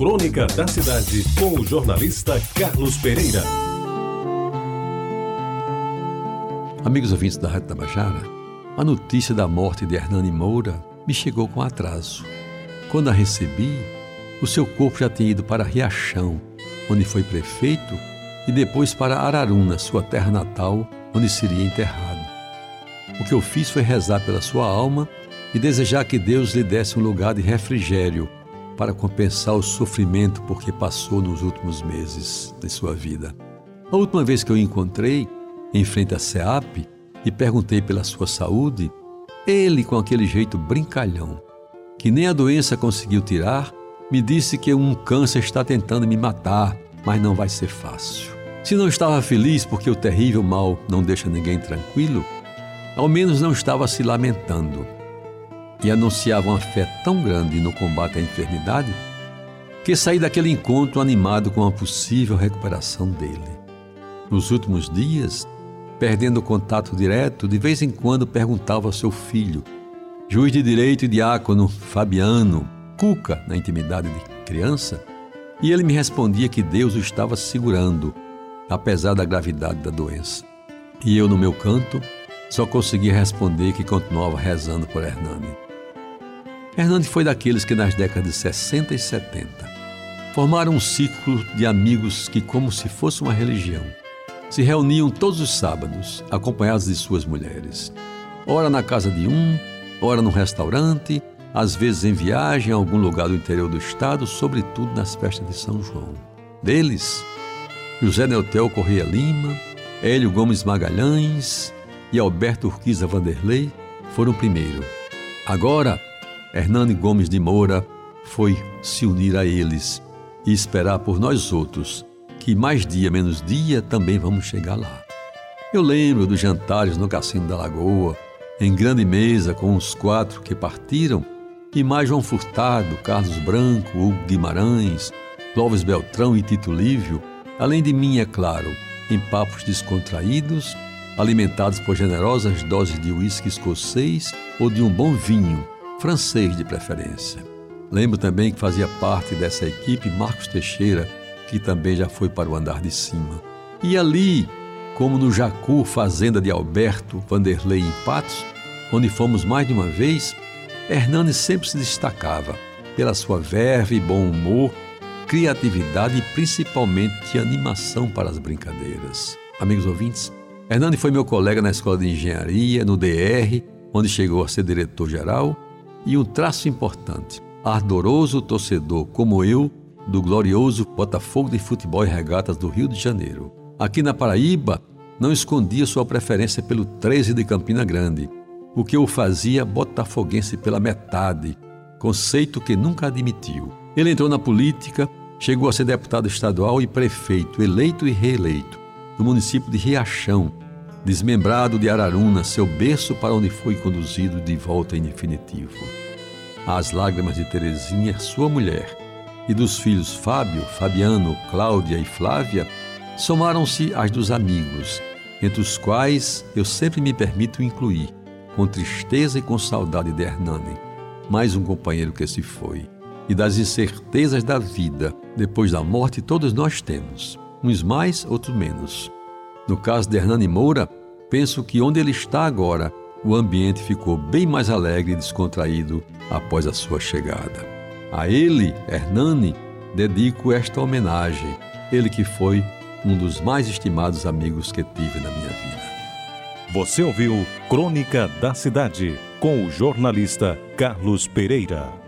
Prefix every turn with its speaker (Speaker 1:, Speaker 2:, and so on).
Speaker 1: Crônica da Cidade, com o jornalista Carlos Pereira.
Speaker 2: Amigos ouvintes da Rádio Tabajara, a notícia da morte de Hernani Moura me chegou com atraso. Quando a recebi, o seu corpo já tinha ido para Riachão, onde foi prefeito, e depois para Araruna, sua terra natal, onde seria enterrado. O que eu fiz foi rezar pela sua alma e desejar que Deus lhe desse um lugar de refrigério para compensar o sofrimento por que passou nos últimos meses de sua vida. A última vez que eu o encontrei, em frente à SEAP, e perguntei pela sua saúde, ele, com aquele jeito brincalhão, que nem a doença conseguiu tirar, me disse que um câncer está tentando me matar, mas não vai ser fácil. Se não estava feliz porque o terrível mal não deixa ninguém tranquilo, ao menos não estava se lamentando e anunciava uma fé tão grande no combate à enfermidade que saí daquele encontro animado com a possível recuperação dele. Nos últimos dias, perdendo o contato direto, de vez em quando perguntava ao seu filho, juiz de direito e diácono Fabiano, Cuca, na intimidade de criança, e ele me respondia que Deus o estava segurando, apesar da gravidade da doença. E eu, no meu canto, só conseguia responder que continuava rezando por Hernani. Hernani foi daqueles que nas décadas de 60 e 70 formaram um ciclo de amigos que, como se fosse uma religião, se reuniam todos os sábados, acompanhados de suas mulheres. Ora na casa de um, ora num restaurante, às vezes em viagem a algum lugar do interior do estado, sobretudo nas festas de São João. Deles, José Neutel Correia Lima, Hélio Gomes Magalhães e Alberto Urquiza Vanderlei foram primeiro. Agora, Hernani Gomes de Moura foi se unir a eles e esperar por nós outros, que mais dia menos dia também vamos chegar lá. Eu lembro dos jantares no Cassino da Lagoa, em grande mesa com os quatro que partiram, e mais João Furtado, Carlos Branco, Hugo Guimarães, Clóvis Beltrão e Tito Lívio, além de mim, é claro, em papos descontraídos, alimentados por generosas doses de uísque escocês ou de um bom vinho, francês de preferência. Lembro também que fazia parte dessa equipe Marcos Teixeira, que também já foi para o andar de cima. E ali, como no Jacu, fazenda de Alberto Vanderlei em Patos, onde fomos mais de uma vez, Hernani sempre se destacava pela sua verve bom humor, criatividade e principalmente animação para as brincadeiras. Amigos ouvintes, Hernani foi meu colega na escola de engenharia, no DR, onde chegou a ser diretor-geral e um traço importante: ardoroso torcedor como eu do glorioso Botafogo de Futebol e Regatas do Rio de Janeiro. Aqui na Paraíba, não escondia sua preferência pelo 13 de Campina Grande, o que o fazia botafoguense pela metade, conceito que nunca admitiu. Ele entrou na política, chegou a ser deputado estadual e prefeito, eleito e reeleito, no município de Riachão, desmembrado de Araruna, seu berço para onde foi conduzido de volta em definitivo. As lágrimas de Terezinha, sua mulher, e dos filhos Fábio, Fabiano, Cláudia e Flávia somaram-se às dos amigos, entre os quais eu sempre me permito incluir, com tristeza e com saudade de Hernani, mais um companheiro que se foi, e das incertezas da vida, depois da morte todos nós temos, uns mais, outros menos. No caso de Hernani Moura, penso que onde ele está agora, o ambiente ficou bem mais alegre e descontraído após a sua chegada. A ele, Hernani, dedico esta homenagem, ele que foi um dos mais estimados amigos que tive na minha vida.
Speaker 1: Você ouviu Crônica da Cidade com o jornalista Carlos Pereira.